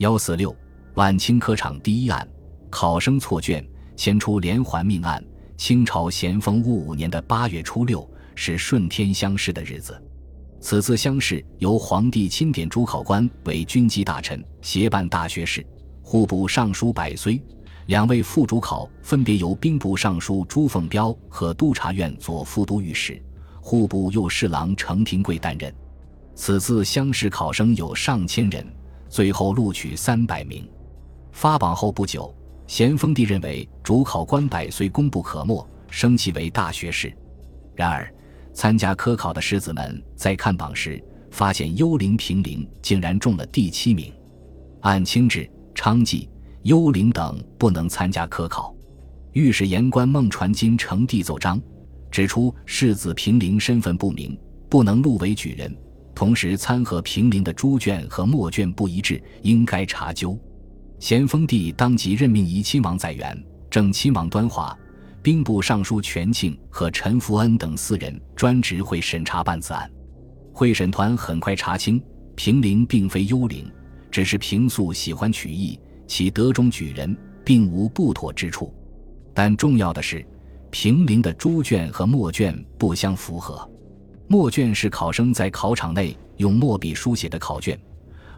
幺四六晚清科场第一案，考生错卷，先出连环命案。清朝咸丰戊午年的八月初六是顺天乡试的日子。此次乡试由皇帝钦点主考官为军机大臣，协办大学士。户部尚书百岁，两位副主考分别由兵部尚书朱凤彪和督察院左副都御史、户部右侍郎程廷贵担任。此次乡试考生有上千人。最后录取三百名，发榜后不久，咸丰帝认为主考官百岁功不可没，升其为大学士。然而，参加科考的士子们在看榜时，发现幽灵平陵竟然中了第七名。按清制，昌妓、幽灵等不能参加科考。御史言官孟传金呈递奏章，指出士子平陵身份不明，不能录为举人。同时，参和平陵的朱卷和墨卷不一致，应该查究。咸丰帝当即任命怡亲王载元、正亲王端华、兵部尚书全庆和陈福恩等四人专职会审查办此案。会审团很快查清，平陵并非幽灵，只是平素喜欢曲艺，其德中举人，并无不妥之处。但重要的是，平陵的朱卷和墨卷不相符合。墨卷是考生在考场内用墨笔书写的考卷，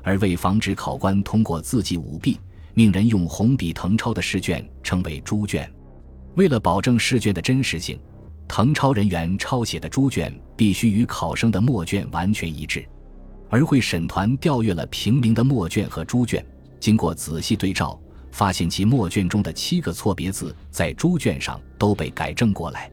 而为防止考官通过字迹舞弊，命人用红笔誊抄的试卷称为猪卷。为了保证试卷的真实性，誊抄人员抄写的猪卷必须与考生的墨卷完全一致。而会审团调阅了平陵的墨卷和猪卷，经过仔细对照，发现其墨卷中的七个错别字在猪卷上都被改正过来。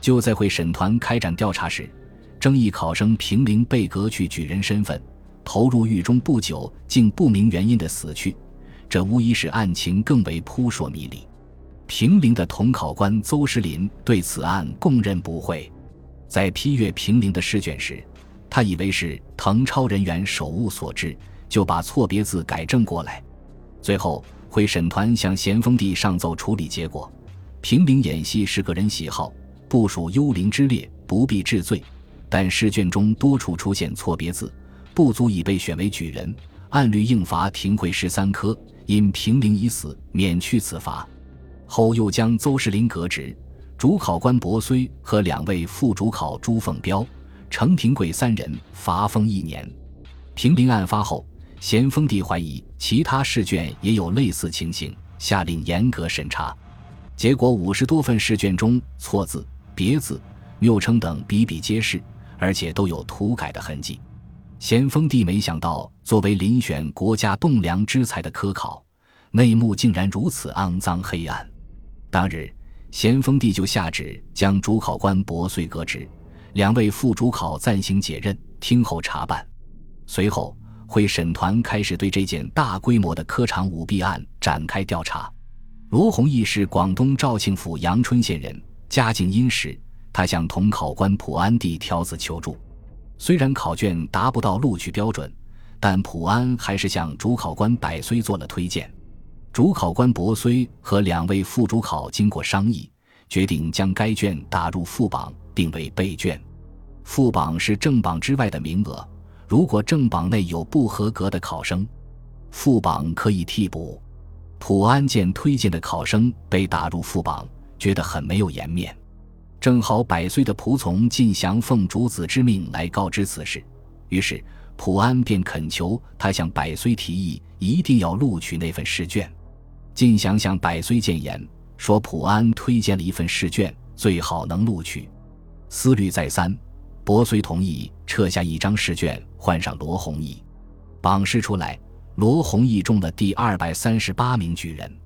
就在会审团开展调查时，争议考生平陵被革去举人身份，投入狱中不久，竟不明原因的死去，这无疑使案情更为扑朔迷离。平陵的同考官邹石林对此案供认不讳，在批阅平陵的试卷时，他以为是誊抄人员手误所致，就把错别字改正过来。最后，会审团向咸丰帝上奏处理结果：平陵演戏是个人喜好，不属幽灵之列，不必治罪。但试卷中多处出现错别字，不足以被选为举人，按律应罚停会十三科。因平陵已死，免去此罚。后又将邹世林革职，主考官薄绥和两位副主考朱凤彪、程廷贵三人罚封一年。平陵案发后，咸丰帝怀疑其他试卷也有类似情形，下令严格审查。结果五十多份试卷中错字、别字、谬称等比比皆是。而且都有涂改的痕迹，咸丰帝没想到，作为遴选国家栋梁之才的科考，内幕竟然如此肮脏黑暗。当日，咸丰帝就下旨将主考官薄遂革职，两位副主考暂行解任，听候查办。随后，会审团开始对这件大规模的科场舞弊案展开调查。罗弘毅是广东肇庆府阳春县人，家境殷实。他向同考官普安递条子求助，虽然考卷达不到录取标准，但普安还是向主考官百岁做了推荐。主考官薄绥和两位副主考经过商议，决定将该卷打入副榜，定为备卷。副榜是正榜之外的名额，如果正榜内有不合格的考生，副榜可以替补。普安见推荐的考生被打入副榜，觉得很没有颜面。正好百岁的仆从靳祥奉主子之命来告知此事，于是普安便恳求他向百岁提议，一定要录取那份试卷。靳祥向百岁谏言说，普安推荐了一份试卷，最好能录取。思虑再三，伯遂同意撤下一张试卷，换上罗弘毅。榜试出来，罗弘毅中了第二百三十八名举人，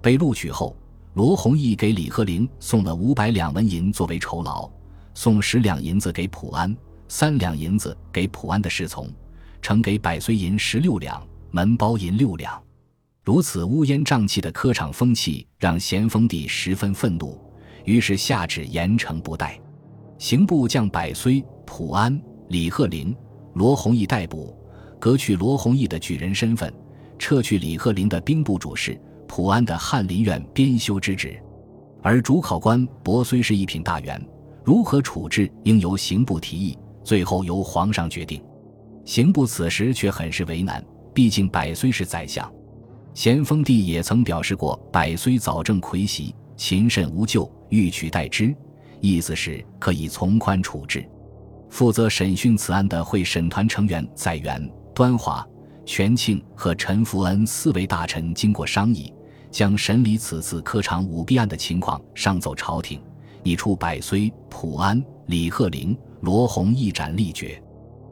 被录取后。罗弘毅给李鹤龄送了五百两纹银作为酬劳，送十两银子给普安，三两银子给普安的侍从，呈给百岁银十六两，门包银六两。如此乌烟瘴气的科场风气，让咸丰帝十分愤怒，于是下旨严惩不贷。刑部将百岁、普安、李鹤龄、罗弘毅逮捕，革去罗弘毅的举人身份，撤去李鹤龄的兵部主事。普安的翰林院编修之职，而主考官薄虽是一品大员，如何处置应由刑部提议，最后由皇上决定。刑部此时却很是为难，毕竟百岁是宰相。咸丰帝也曾表示过，百岁早正魁袭，勤慎无咎，欲取代之，意思是可以从宽处置。负责审讯此案的会审团成员载垣、端华、全庆和陈福恩四位大臣经过商议，将审理此次科场舞弊案的情况上奏朝廷，拟出百岁、普安、李鹤龄、罗洪一斩立决。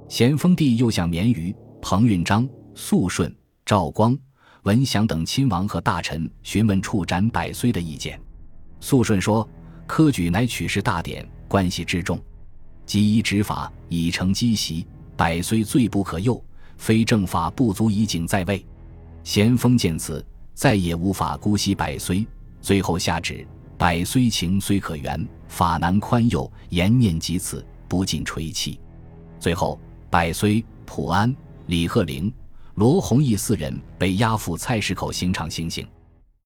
咸丰帝又向绵余、彭运章、肃顺、赵光。文祥等亲王和大臣询问处斩百岁的意见，肃顺说：“科举乃取士大典，关系之重，即依执法，以成积习。百岁罪不可诱，非正法不足以警在位。”咸丰见此，再也无法姑息百岁，最后下旨：百岁情虽可原，法难宽宥。言念及此，不禁垂泣。最后，百岁、普安、李鹤龄。罗弘毅四人被押赴菜市口刑场行刑。